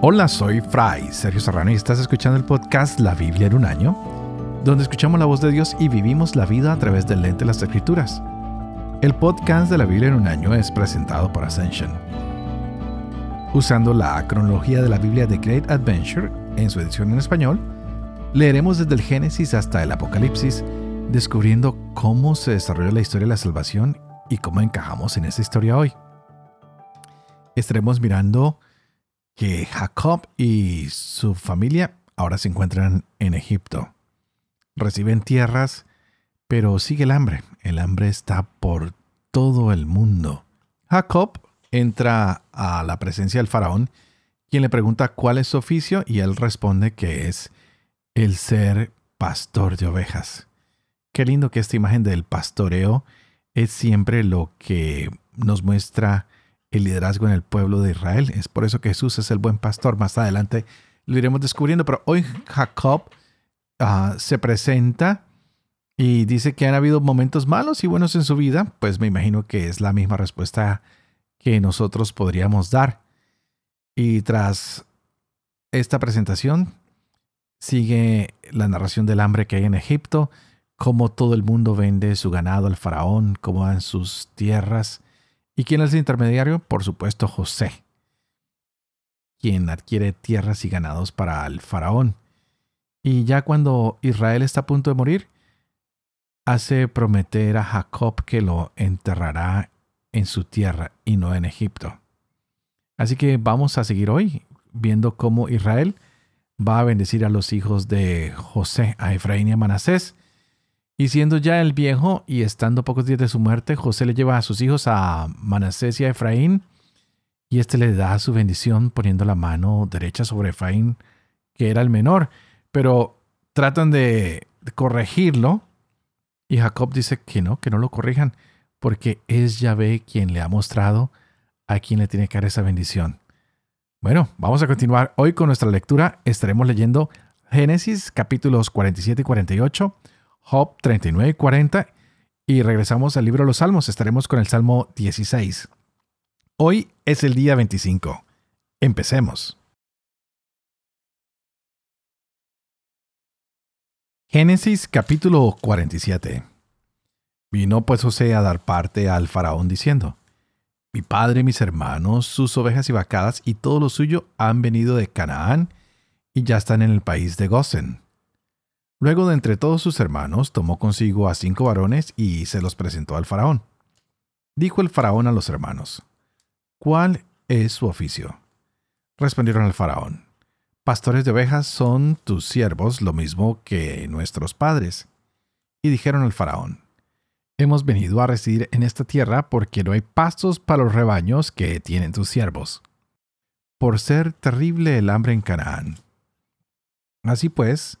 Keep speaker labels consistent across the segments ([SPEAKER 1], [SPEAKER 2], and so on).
[SPEAKER 1] Hola, soy Fray Sergio Serrano y estás escuchando el podcast La Biblia en un año, donde escuchamos la voz de Dios y vivimos la vida a través del lente de las Escrituras. El podcast de la Biblia en un año es presentado por Ascension. Usando la cronología de la Biblia de Great Adventure en su edición en español, leeremos desde el Génesis hasta el Apocalipsis, descubriendo cómo se desarrolla la historia de la salvación y cómo encajamos en esa historia hoy. Estaremos mirando que Jacob y su familia ahora se encuentran en Egipto. Reciben tierras, pero sigue el hambre. El hambre está por todo el mundo. Jacob entra a la presencia del faraón, quien le pregunta cuál es su oficio y él responde que es el ser pastor de ovejas. Qué lindo que esta imagen del pastoreo es siempre lo que nos muestra el liderazgo en el pueblo de Israel. Es por eso que Jesús es el buen pastor. Más adelante lo iremos descubriendo, pero hoy Jacob ah, se presenta y dice que han habido momentos malos y buenos en su vida. Pues me imagino que es la misma respuesta que nosotros podríamos dar. Y tras esta presentación sigue la narración del hambre que hay en Egipto, cómo todo el mundo vende su ganado al faraón, cómo dan sus tierras ¿Y quién es el intermediario? Por supuesto, José, quien adquiere tierras y ganados para el faraón. Y ya cuando Israel está a punto de morir, hace prometer a Jacob que lo enterrará en su tierra y no en Egipto. Así que vamos a seguir hoy viendo cómo Israel va a bendecir a los hijos de José, a Efraín y a Manasés, y siendo ya el viejo y estando pocos días de su muerte, José le lleva a sus hijos a Manasés y a Efraín, y éste le da su bendición poniendo la mano derecha sobre Efraín, que era el menor, pero tratan de corregirlo, y Jacob dice que no, que no lo corrijan, porque es Yahvé quien le ha mostrado a quien le tiene que dar esa bendición. Bueno, vamos a continuar hoy con nuestra lectura. Estaremos leyendo Génesis capítulos 47 y 48 Job 39 y 40 y regresamos al libro de los Salmos. Estaremos con el Salmo 16. Hoy es el día 25. Empecemos. Génesis capítulo 47. Vino pues José a dar parte al faraón diciendo, Mi padre, mis hermanos, sus ovejas y vacadas y todo lo suyo han venido de Canaán y ya están en el país de Gosen. Luego de entre todos sus hermanos, tomó consigo a cinco varones y se los presentó al faraón. Dijo el faraón a los hermanos, ¿cuál es su oficio? Respondieron al faraón, pastores de ovejas son tus siervos lo mismo que nuestros padres. Y dijeron al faraón, hemos venido a residir en esta tierra porque no hay pastos para los rebaños que tienen tus siervos, por ser terrible el hambre en Canaán. Así pues,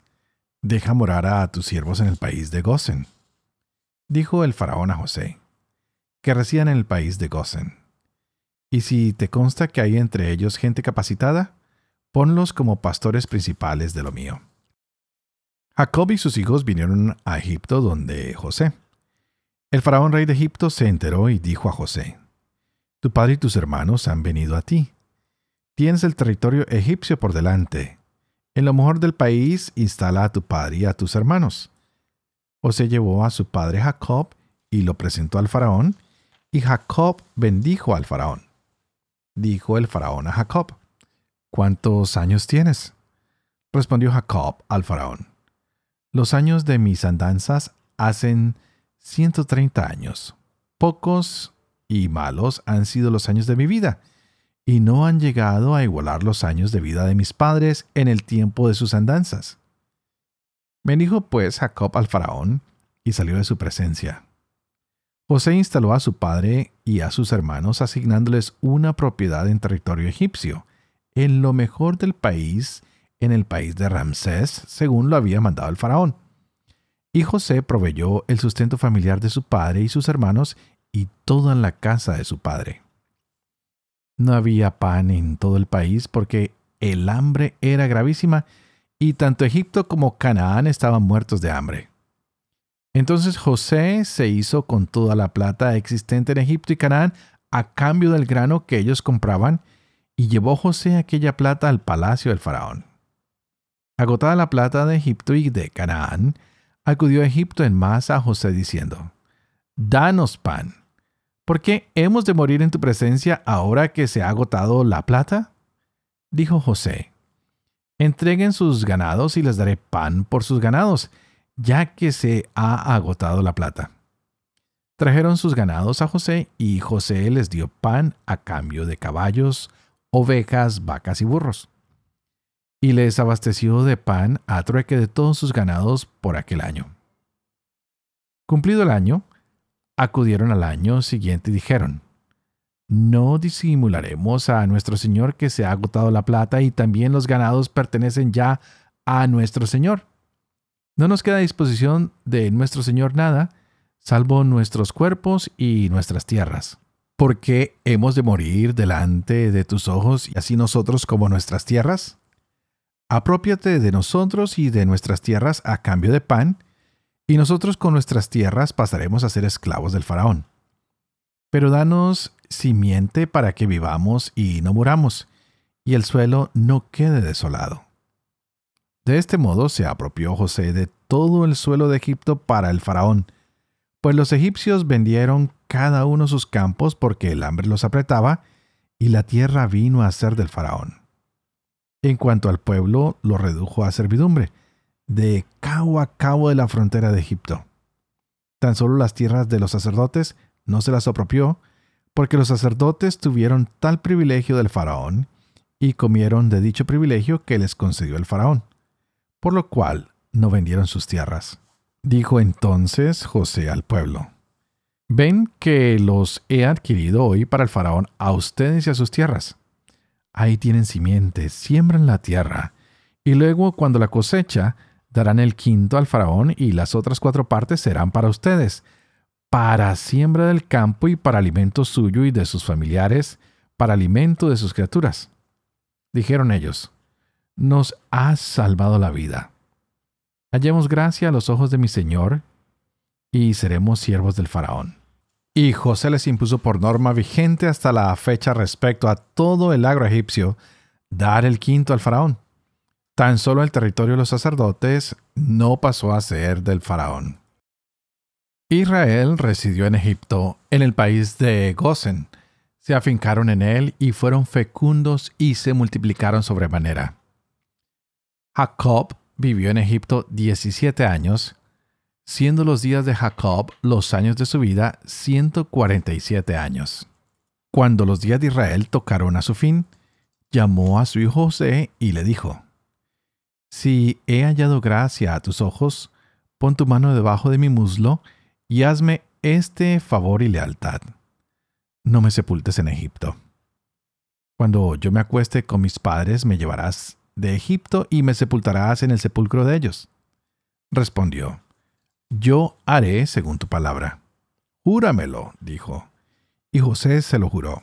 [SPEAKER 1] Deja morar a tus siervos en el país de Gosen. Dijo el faraón a José, que residan en el país de Gosen. Y si te consta que hay entre ellos gente capacitada, ponlos como pastores principales de lo mío. Jacob y sus hijos vinieron a Egipto donde José. El faraón rey de Egipto se enteró y dijo a José, Tu padre y tus hermanos han venido a ti. Tienes el territorio egipcio por delante, en lo mejor del país instala a tu padre y a tus hermanos. José llevó a su padre Jacob y lo presentó al faraón, y Jacob bendijo al faraón. Dijo el faraón a Jacob, ¿Cuántos años tienes? Respondió Jacob al faraón, Los años de mis andanzas hacen ciento treinta años. Pocos y malos han sido los años de mi vida, y no han llegado a igualar los años de vida de mis padres en el tiempo de sus andanzas. Bendijo pues Jacob al faraón y salió de su presencia. José instaló a su padre y a sus hermanos asignándoles una propiedad en territorio egipcio, en lo mejor del país, en el país de Ramsés, según lo había mandado el faraón. Y José proveyó el sustento familiar de su padre y sus hermanos y toda la casa de su padre. No había pan en todo el país porque el hambre era gravísima y tanto Egipto como Canaán estaban muertos de hambre. Entonces José se hizo con toda la plata existente en Egipto y Canaán a cambio del grano que ellos compraban y llevó José aquella plata al palacio del faraón. Agotada la plata de Egipto y de Canaán, acudió a Egipto en masa a José diciendo, Danos pan, ¿por qué hemos de morir en tu presencia ahora que se ha agotado la plata? Dijo José, Entreguen sus ganados y les daré pan por sus ganados, ya que se ha agotado la plata. Trajeron sus ganados a José y José les dio pan a cambio de caballos, ovejas, vacas y burros. Y les abasteció de pan a trueque de todos sus ganados por aquel año. Cumplido el año, acudieron al año siguiente y dijeron, no disimularemos a nuestro Señor que se ha agotado la plata y también los ganados pertenecen ya a nuestro Señor. No nos queda a disposición de nuestro Señor nada, salvo nuestros cuerpos y nuestras tierras. ¿Por qué hemos de morir delante de tus ojos y así nosotros como nuestras tierras? Apropiate de nosotros y de nuestras tierras a cambio de pan, y nosotros con nuestras tierras pasaremos a ser esclavos del faraón. Pero danos simiente para que vivamos y no muramos, y el suelo no quede desolado. De este modo se apropió José de todo el suelo de Egipto para el faraón, pues los egipcios vendieron cada uno sus campos porque el hambre los apretaba, y la tierra vino a ser del faraón. En cuanto al pueblo, lo redujo a servidumbre, de cabo a cabo de la frontera de Egipto. Tan solo las tierras de los sacerdotes no se las apropió, porque los sacerdotes tuvieron tal privilegio del faraón, y comieron de dicho privilegio que les concedió el faraón, por lo cual no vendieron sus tierras. Dijo entonces José al pueblo, Ven que los he adquirido hoy para el faraón a ustedes y a sus tierras. Ahí tienen simientes, siembran la tierra, y luego cuando la cosecha, darán el quinto al faraón y las otras cuatro partes serán para ustedes, para siembra del campo y para alimento suyo y de sus familiares, para alimento de sus criaturas. Dijeron ellos, nos has salvado la vida. Hallemos gracia a los ojos de mi Señor y seremos siervos del faraón. Y José les impuso por norma vigente hasta la fecha respecto a todo el agro egipcio dar el quinto al faraón. Tan solo el territorio de los sacerdotes no pasó a ser del faraón. Israel residió en Egipto, en el país de Gosen. Se afincaron en él y fueron fecundos y se multiplicaron sobremanera. Jacob vivió en Egipto 17 años, siendo los días de Jacob los años de su vida 147 años. Cuando los días de Israel tocaron a su fin, llamó a su hijo José y le dijo, Si he hallado gracia a tus ojos, pon tu mano debajo de mi muslo y hazme este favor y lealtad. No me sepultes en Egipto. Cuando yo me acueste con mis padres, me llevarás de Egipto y me sepultarás en el sepulcro de ellos. Respondió, Yo haré según tu palabra. Júramelo, dijo. Y José se lo juró.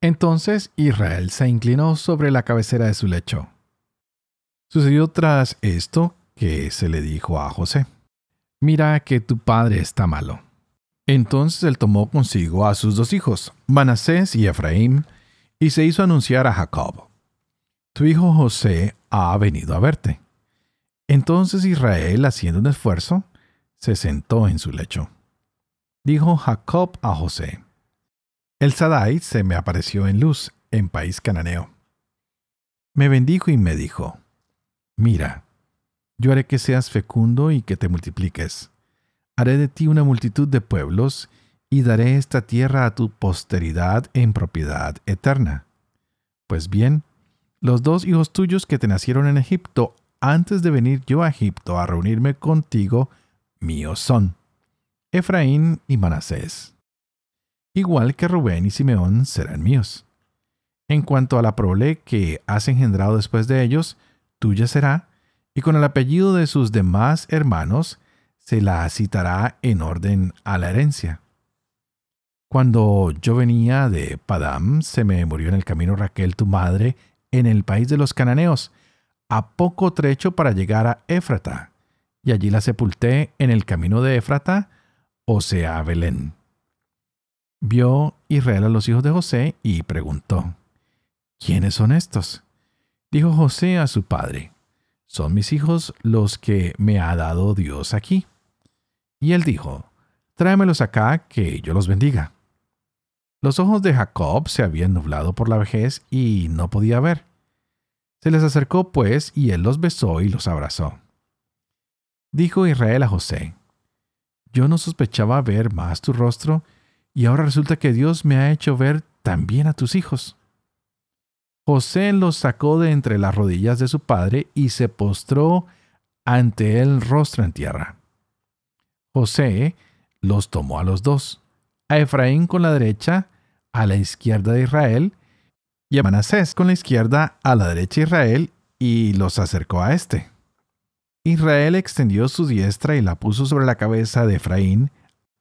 [SPEAKER 1] Entonces Israel se inclinó sobre la cabecera de su lecho. Sucedió tras esto que se le dijo a José, mira que tu padre está malo. Entonces él tomó consigo a sus dos hijos, Manasés y Efraín, y se hizo anunciar a Jacob. Tu hijo José ha venido a verte. Entonces Israel, haciendo un esfuerzo, se sentó en su lecho. Dijo Jacob a José, El Sadai se me apareció en luz, en país cananeo. Me bendijo y me dijo, Mira, yo haré que seas fecundo y que te multipliques. Haré de ti una multitud de pueblos, y daré esta tierra a tu posteridad en propiedad eterna. Pues bien, los dos hijos tuyos que te nacieron en Egipto, antes de venir yo a Egipto a reunirme contigo, míos son. Efraín y Manasés. Igual que Rubén y Simeón serán míos. En cuanto a la prole que has engendrado después de ellos, tuya será, y con el apellido de sus demás hermanos se la citará en orden a la herencia. Cuando yo venía de Padam, se me murió en el camino Raquel, tu madre, en el país de los cananeos, a poco trecho para llegar a Éfrata, y allí la sepulté en el camino de Éfrata, o sea, Belén. Vio Israel a los hijos de José y preguntó, ¿quiénes son estos? Dijo José a su padre, son mis hijos los que me ha dado Dios aquí. Y él dijo, tráemelos acá, que yo los bendiga. Los ojos de Jacob se habían nublado por la vejez y no podía ver. Se les acercó pues y él los besó y los abrazó. Dijo Israel a José, Yo no sospechaba ver más tu rostro, y ahora resulta que Dios me ha hecho ver también a tus hijos. José los sacó de entre las rodillas de su padre y se postró ante él rostro en tierra. José los tomó a los dos, a Efraín con la derecha, a la izquierda de Israel, y a Manasés con la izquierda a la derecha de Israel, y los acercó a éste. Israel extendió su diestra y la puso sobre la cabeza de Efraín,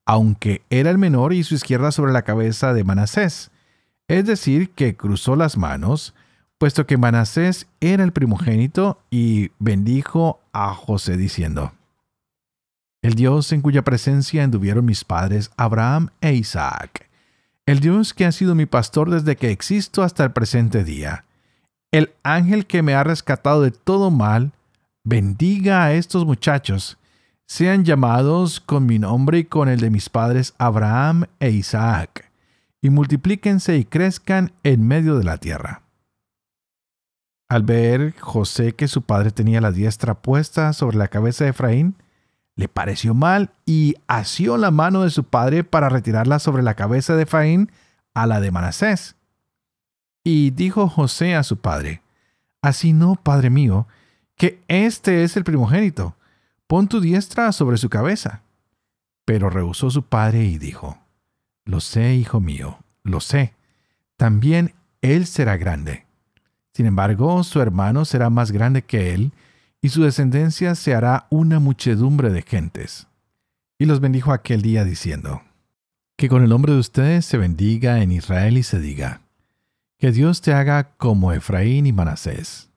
[SPEAKER 1] aunque era el menor, y su izquierda sobre la cabeza de Manasés, es decir, que cruzó las manos, puesto que Manasés era el primogénito, y bendijo a José diciendo, El Dios en cuya presencia anduvieron mis padres Abraham e Isaac, el Dios que ha sido mi pastor desde que existo hasta el presente día, el ángel que me ha rescatado de todo mal, bendiga a estos muchachos, sean llamados con mi nombre y con el de mis padres Abraham e Isaac y multiplíquense y crezcan en medio de la tierra. Al ver José que su padre tenía la diestra puesta sobre la cabeza de Efraín, le pareció mal y asió la mano de su padre para retirarla sobre la cabeza de Efraín a la de Manasés. Y dijo José a su padre, Así no, padre mío, que este es el primogénito, pon tu diestra sobre su cabeza. Pero rehusó su padre y dijo, lo sé, hijo mío, lo sé. También él será grande. Sin embargo, su hermano será más grande que él, y su descendencia se hará una muchedumbre de gentes. Y los bendijo aquel día diciendo, Que con el nombre de ustedes se bendiga en Israel y se diga, Que Dios te haga como Efraín y Manasés.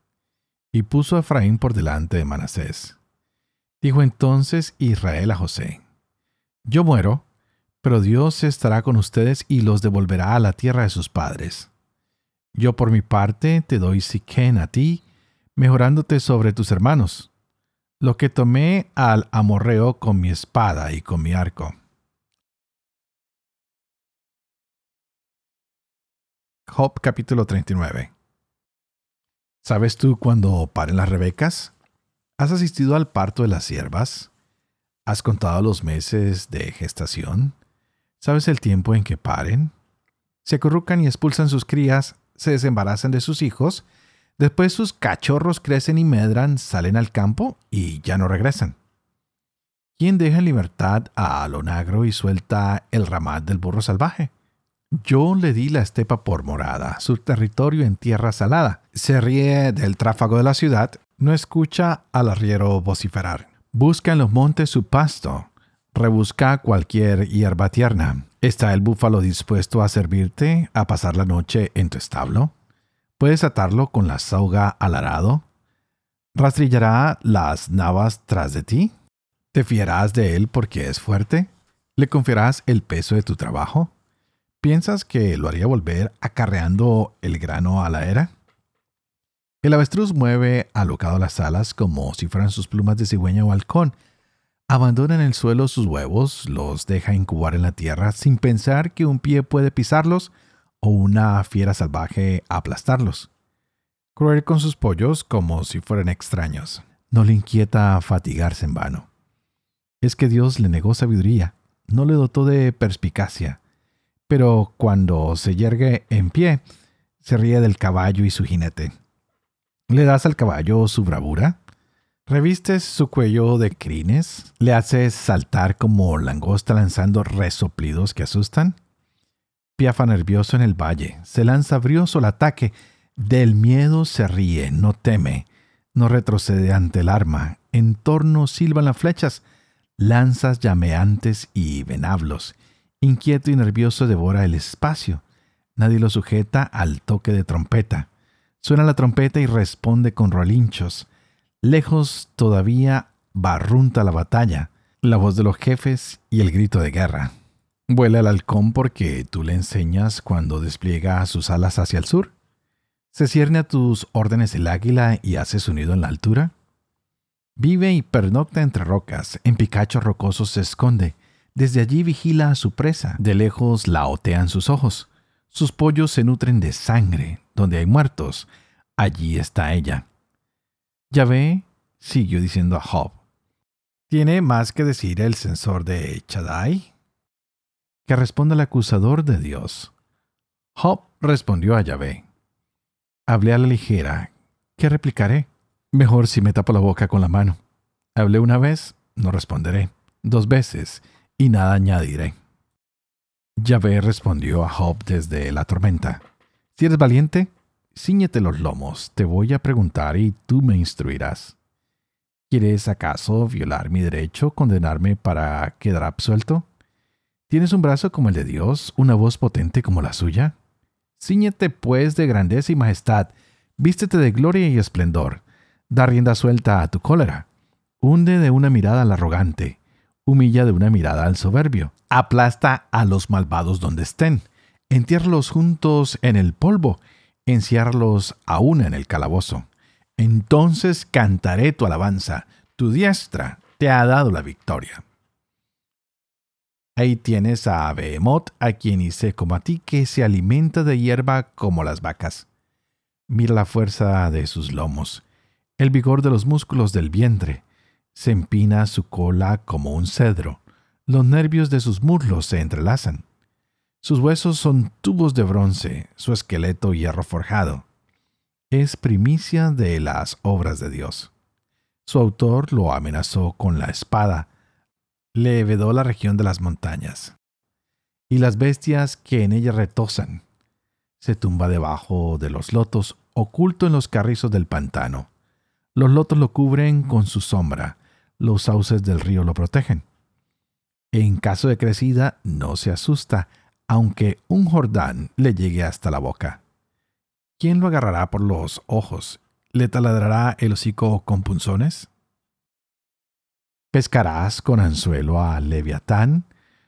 [SPEAKER 1] Y puso a Efraín por delante de Manasés. Dijo entonces Israel a José, Yo muero, pero Dios estará con ustedes y los devolverá a la tierra de sus padres. Yo por mi parte te doy Siquén a ti, mejorándote sobre tus hermanos, lo que tomé al amorreo con mi espada y con mi arco. Job capítulo 39 ¿Sabes tú cuándo paren las rebecas? ¿Has asistido al parto de las siervas? ¿Has contado los meses de gestación? ¿Sabes el tiempo en que paren? Se acurrucan y expulsan sus crías, se desembarazan de sus hijos, después sus cachorros crecen y medran, salen al campo y ya no regresan. ¿Quién deja en libertad a Alonagro y suelta el ramat del burro salvaje? Yo le di la estepa por morada, su territorio en tierra salada. Se ríe del tráfago de la ciudad, no escucha al arriero vociferar. Busca en los montes su pasto, Rebusca cualquier hierba tierna. ¿Está el búfalo dispuesto a servirte, a pasar la noche en tu establo? ¿Puedes atarlo con la sauga al arado? ¿Rastrillará las navas tras de ti? ¿Te fiarás de él porque es fuerte? ¿Le confiarás el peso de tu trabajo? ¿Piensas que lo haría volver acarreando el grano a la era? El avestruz mueve alocado las alas como si fueran sus plumas de cigüeña o halcón, abandona en el suelo sus huevos, los deja incubar en la tierra sin pensar que un pie puede pisarlos o una fiera salvaje aplastarlos. Cruel con sus pollos como si fueran extraños. No le inquieta fatigarse en vano. Es que Dios le negó sabiduría, no le dotó de perspicacia, pero cuando se yergue en pie, se ríe del caballo y su jinete. ¿Le das al caballo su bravura? Revistes su cuello de crines, le haces saltar como langosta lanzando resoplidos que asustan. Piafa nervioso en el valle, se lanza brioso al ataque, del miedo se ríe, no teme, no retrocede ante el arma, en torno silban las flechas, lanzas llameantes y venablos, inquieto y nervioso devora el espacio, nadie lo sujeta al toque de trompeta. Suena la trompeta y responde con rolinchos, Lejos todavía barrunta la batalla, la voz de los jefes y el grito de guerra. Vuela el halcón porque tú le enseñas cuando despliega sus alas hacia el sur. ¿Se cierne a tus órdenes el águila y hace su nido en la altura? Vive y pernocta entre rocas, en picachos rocosos se esconde, desde allí vigila a su presa, de lejos la otean sus ojos. Sus pollos se nutren de sangre, donde hay muertos, allí está ella. Yahvé siguió diciendo a Job, ¿tiene más que decir el censor de Chadai? Que responda el acusador de Dios. Job respondió a Yahvé, hablé a la ligera, ¿qué replicaré? Mejor si me tapo la boca con la mano. Hablé una vez, no responderé. Dos veces, y nada añadiré. Yahvé respondió a Job desde la tormenta. Si eres valiente, ciñete los lomos, te voy a preguntar y tú me instruirás. ¿Quieres acaso violar mi derecho, condenarme para quedar absuelto? ¿Tienes un brazo como el de Dios, una voz potente como la suya? Cíñete pues de grandeza y majestad, vístete de gloria y esplendor, da rienda suelta a tu cólera, hunde de una mirada al arrogante, humilla de una mirada al soberbio, aplasta a los malvados donde estén, entiérralos juntos en el polvo, enciárralos aún en el calabozo. Entonces cantaré tu alabanza, tu diestra te ha dado la victoria. Ahí tienes a Behemoth, a quien hice como a ti, que se alimenta de hierba como las vacas. Mira la fuerza de sus lomos, el vigor de los músculos del vientre, se empina su cola como un cedro. Los nervios de sus muslos se entrelazan. Sus huesos son tubos de bronce, su esqueleto hierro forjado. Es primicia de las obras de Dios. Su autor lo amenazó con la espada, le vedó la región de las montañas. Y las bestias que en ella retosan. Se tumba debajo de los lotos, oculto en los carrizos del pantano. Los lotos lo cubren con su sombra, los sauces del río lo protegen. En caso de crecida, no se asusta, aunque un Jordán le llegue hasta la boca. ¿Quién lo agarrará por los ojos? ¿Le taladrará el hocico con punzones? ¿Pescarás con anzuelo a Leviatán?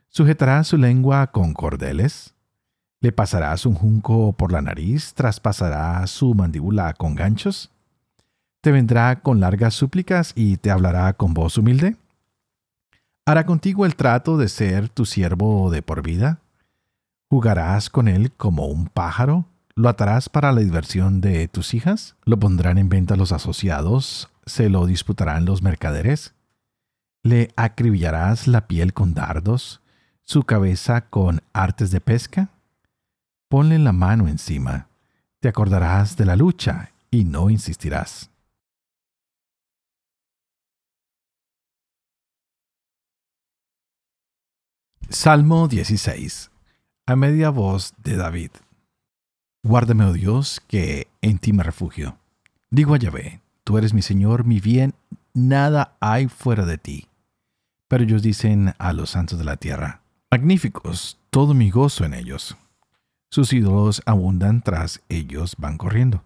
[SPEAKER 1] ¿Sujetarás su lengua con cordeles? ¿Le pasarás un junco por la nariz? ¿Traspasará su mandíbula con ganchos? te vendrá con largas súplicas y te hablará con voz humilde? ¿Hará contigo el trato de ser tu siervo de por vida? ¿Jugarás con él como un pájaro? ¿Lo atarás para la diversión de tus hijas? ¿Lo pondrán en venta los asociados? ¿Se lo disputarán los mercaderes? ¿Le acribillarás la piel con dardos? ¿Su cabeza con artes de pesca? Ponle la mano encima. Te acordarás de la lucha y no insistirás. Salmo 16. A media voz de David. Guárdame, oh Dios, que en ti me refugio. Digo a Yahvé, tú eres mi Señor, mi bien, nada hay fuera de ti. Pero ellos dicen a los santos de la tierra, magníficos, todo mi gozo en ellos. Sus ídolos abundan tras ellos van corriendo.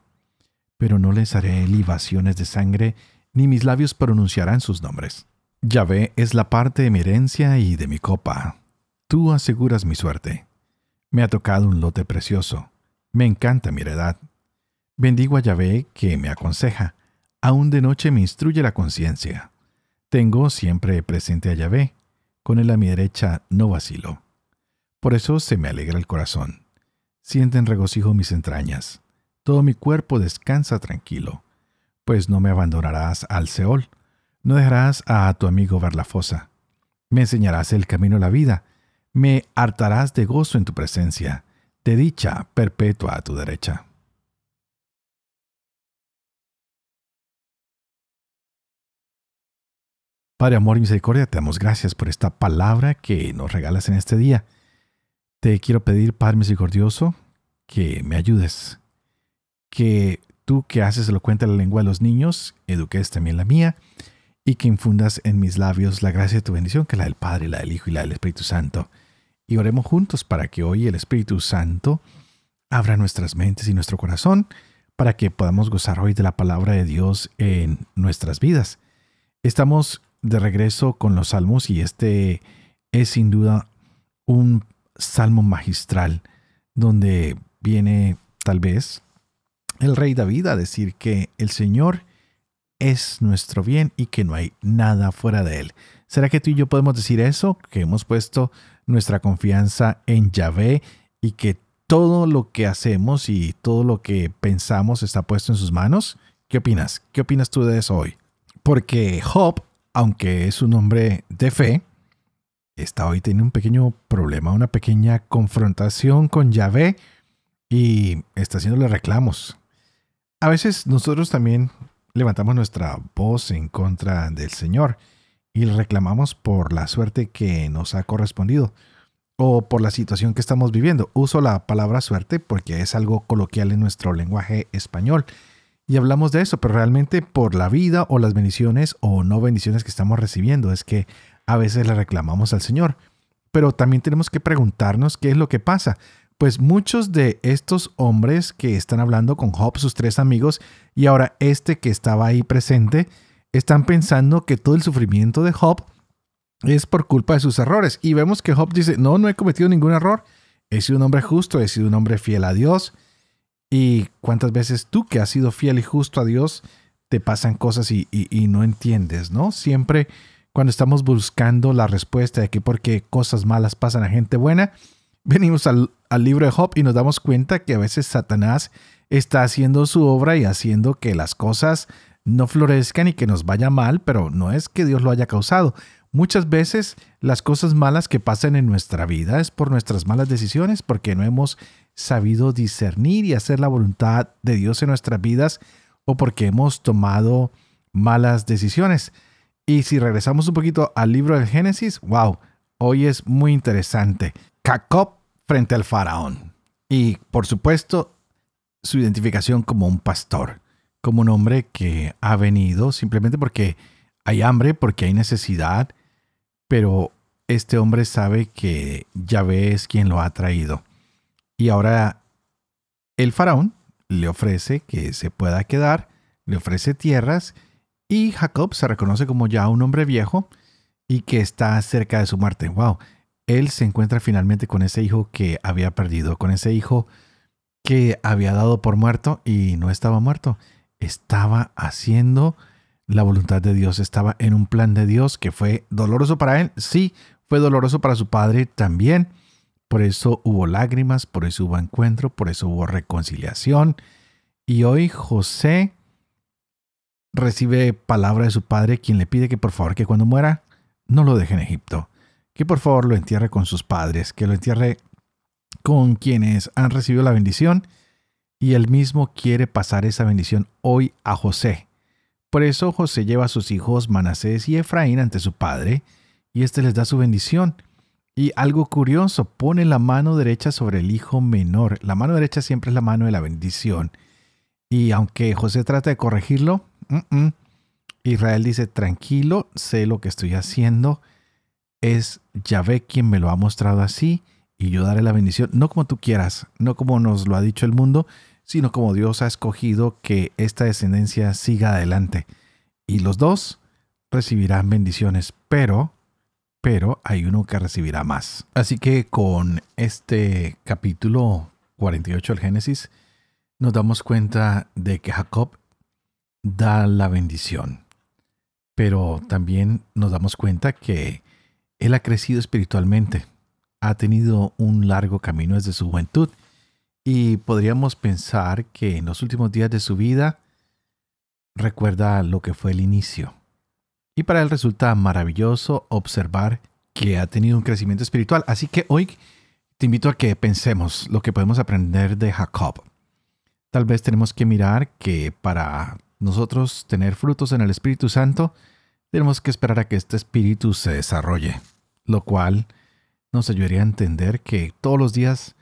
[SPEAKER 1] Pero no les haré libaciones de sangre, ni mis labios pronunciarán sus nombres. Yahvé es la parte de mi herencia y de mi copa Tú aseguras mi suerte. Me ha tocado un lote precioso. Me encanta mi heredad. Bendigo a Yahvé que me aconseja. Aún de noche me instruye la conciencia. Tengo siempre presente a Yahvé. Con él a mi derecha no vacilo. Por eso se me alegra el corazón. Sienten regocijo mis entrañas. Todo mi cuerpo descansa tranquilo, pues no me abandonarás al Seol. No dejarás a tu amigo ver la fosa. Me enseñarás el camino a la vida me hartarás de gozo en tu presencia, de dicha perpetua a tu derecha. Padre, amor y misericordia, te damos gracias por esta palabra que nos regalas en este día. Te quiero pedir, Padre misericordioso, que me ayudes, que tú que haces elocuente la lengua de los niños, eduques también la mía, y que infundas en mis labios la gracia de tu bendición, que la del Padre, la del Hijo y la del Espíritu Santo y oremos juntos para que hoy el Espíritu Santo abra nuestras mentes y nuestro corazón para que podamos gozar hoy de la palabra de Dios en nuestras vidas. Estamos de regreso con los salmos y este es sin duda un salmo magistral donde viene tal vez el rey David a decir que el Señor es nuestro bien y que no hay nada fuera de él. ¿Será que tú y yo podemos decir eso? Que hemos puesto nuestra confianza en Yahvé y que todo lo que hacemos y todo lo que pensamos está puesto en sus manos? ¿Qué opinas? ¿Qué opinas tú de eso hoy? Porque Job, aunque es un hombre de fe, está hoy tiene un pequeño problema, una pequeña confrontación con Yahvé y está haciéndole reclamos. A veces nosotros también levantamos nuestra voz en contra del Señor y reclamamos por la suerte que nos ha correspondido o por la situación que estamos viviendo. Uso la palabra suerte porque es algo coloquial en nuestro lenguaje español y hablamos de eso, pero realmente por la vida o las bendiciones o no bendiciones que estamos recibiendo es que a veces le reclamamos al Señor. Pero también tenemos que preguntarnos qué es lo que pasa. Pues muchos de estos hombres que están hablando con Job, sus tres amigos, y ahora este que estaba ahí presente, están pensando que todo el sufrimiento de Job es por culpa de sus errores. Y vemos que Job dice, no, no he cometido ningún error. He sido un hombre justo, he sido un hombre fiel a Dios. Y cuántas veces tú que has sido fiel y justo a Dios, te pasan cosas y, no entiendes, ¿no? Siempre cuando estamos buscando la respuesta de que por qué cosas malas pasan a gente buena, venimos al, al libro de Job y nos damos cuenta que a veces Satanás está haciendo su obra y haciendo que las cosas no florezcan y que nos vaya mal, pero no es que Dios lo haya causado. Muchas veces las cosas malas que pasan en nuestra vida es por nuestras malas decisiones, porque no hemos sabido discernir y hacer la voluntad de Dios en nuestras vidas o porque hemos tomado malas decisiones. Y si regresamos un poquito al libro del Génesis, wow, hoy es muy interesante. Jacob frente al faraón. Y por supuesto, su identificación como un pastor, como un hombre que ha venido simplemente porque hay hambre, porque hay necesidad, pero este hombre sabe que Yahvé es quien lo ha traído. Y ahora el faraón le ofrece que se pueda quedar, le ofrece tierras y Jacob se reconoce como ya un hombre viejo y que está cerca de su muerte. Wow, él se encuentra finalmente con ese hijo que había perdido, con ese hijo que había dado por muerto y no estaba muerto, estaba haciendo la voluntad de Dios, estaba en un plan de Dios que fue doloroso para él, sí, fue doloroso para su padre también. Por eso hubo lágrimas, por eso hubo encuentro, por eso hubo reconciliación. Y hoy José recibe palabra de su padre, quien le pide que por favor que cuando muera no lo deje en Egipto, que por favor lo entierre con sus padres, que lo entierre con quienes han recibido la bendición, y él mismo quiere pasar esa bendición hoy a José. Por eso José lleva a sus hijos Manasés y Efraín ante su padre, y éste les da su bendición. Y algo curioso, pone la mano derecha sobre el hijo menor. La mano derecha siempre es la mano de la bendición. Y aunque José trata de corregirlo, Israel dice, tranquilo, sé lo que estoy haciendo. Es Yahvé quien me lo ha mostrado así y yo daré la bendición, no como tú quieras, no como nos lo ha dicho el mundo, sino como Dios ha escogido que esta descendencia siga adelante. Y los dos recibirán bendiciones, pero, pero hay uno que recibirá más. Así que con este capítulo 48 del Génesis, nos damos cuenta de que Jacob da la bendición. Pero también nos damos cuenta que él ha crecido espiritualmente, ha tenido un largo camino desde su juventud y podríamos pensar que en los últimos días de su vida recuerda lo que fue el inicio. Y para él resulta maravilloso observar que ha tenido un crecimiento espiritual. Así que hoy te invito a que pensemos lo que podemos aprender de Jacob. Tal vez tenemos que mirar que para nosotros tener frutos en el Espíritu Santo, tenemos que esperar a que este Espíritu se desarrolle, lo cual nos ayudaría a entender que todos los días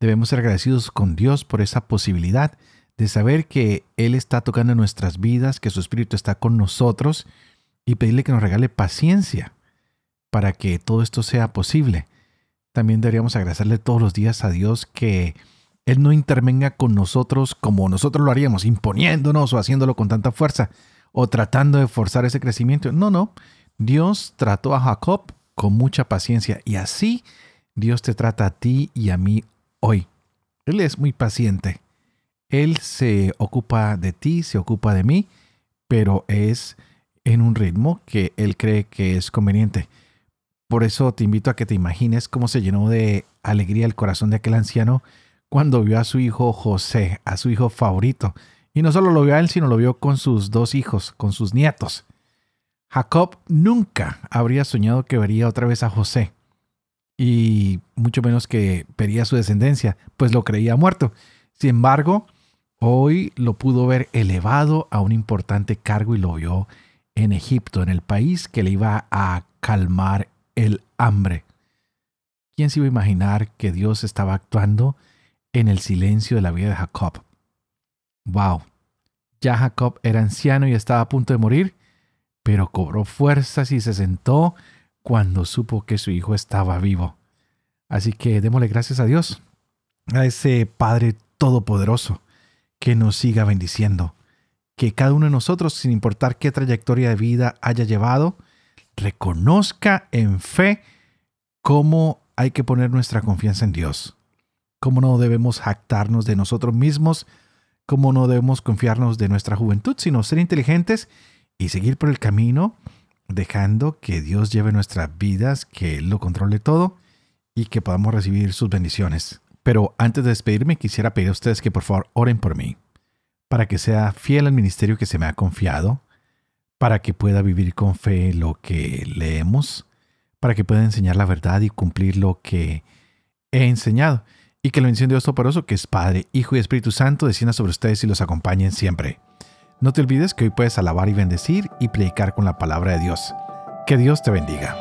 [SPEAKER 1] Debemos ser agradecidos con Dios por esa posibilidad de saber que Él está tocando nuestras vidas, que su Espíritu está con nosotros y pedirle que nos regale paciencia para que todo esto sea posible. También deberíamos agradecerle todos los días a Dios que Él no intervenga con nosotros como nosotros lo haríamos, imponiéndonos o haciéndolo con tanta fuerza o tratando de forzar ese crecimiento. No, no. Dios trató a Jacob con mucha paciencia y así Dios te trata a ti y a mí hoy. Él es muy paciente. Él se ocupa de ti, se ocupa de mí, pero es en un ritmo que Él cree que es conveniente. Por eso te invito a que te imagines cómo se llenó de alegría el corazón de aquel anciano cuando vio a su hijo José, a su hijo favorito. Y no solo lo vio a él, sino lo vio con sus dos hijos, con sus nietos. Jacob nunca habría soñado que vería otra vez a José, y mucho menos que vería su descendencia, pues lo creía muerto. Sin embargo, hoy lo pudo ver elevado a un importante cargo y lo vio en Egipto, en el país que le iba a calmar el hambre. ¿Quién se iba a imaginar que Dios estaba actuando en el silencio de la vida de Jacob? ¡Wow! Ya Jacob era anciano y estaba a punto de morir, pero cobró fuerzas y se sentó cuando supo que su hijo estaba vivo. Así que démosle gracias a Dios, a ese Padre Todopoderoso, que nos siga bendiciendo, que cada uno de nosotros, sin importar qué trayectoria de vida haya llevado, reconozca en fe cómo hay que poner nuestra confianza en Dios, cómo no debemos jactarnos de nosotros mismos, cómo no debemos confiarnos de nuestra juventud, sino ser inteligentes y seguir por el camino, dejando que Dios lleve nuestras vidas, que Él lo controle todo y que podamos recibir sus bendiciones. Pero antes de despedirme, quisiera pedir a ustedes que por favor oren por mí, para que sea fiel al ministerio que se me ha confiado, para que pueda vivir con fe lo que leemos, para que pueda enseñar la verdad y cumplir lo que he enseñado, y que la bendición de Dios Toporoso, que es Padre, Hijo y Espíritu Santo, descienda sobre ustedes y los acompañen siempre. No te olvides que hoy puedes alabar y bendecir y predicar con la palabra de Dios. Que Dios te bendiga.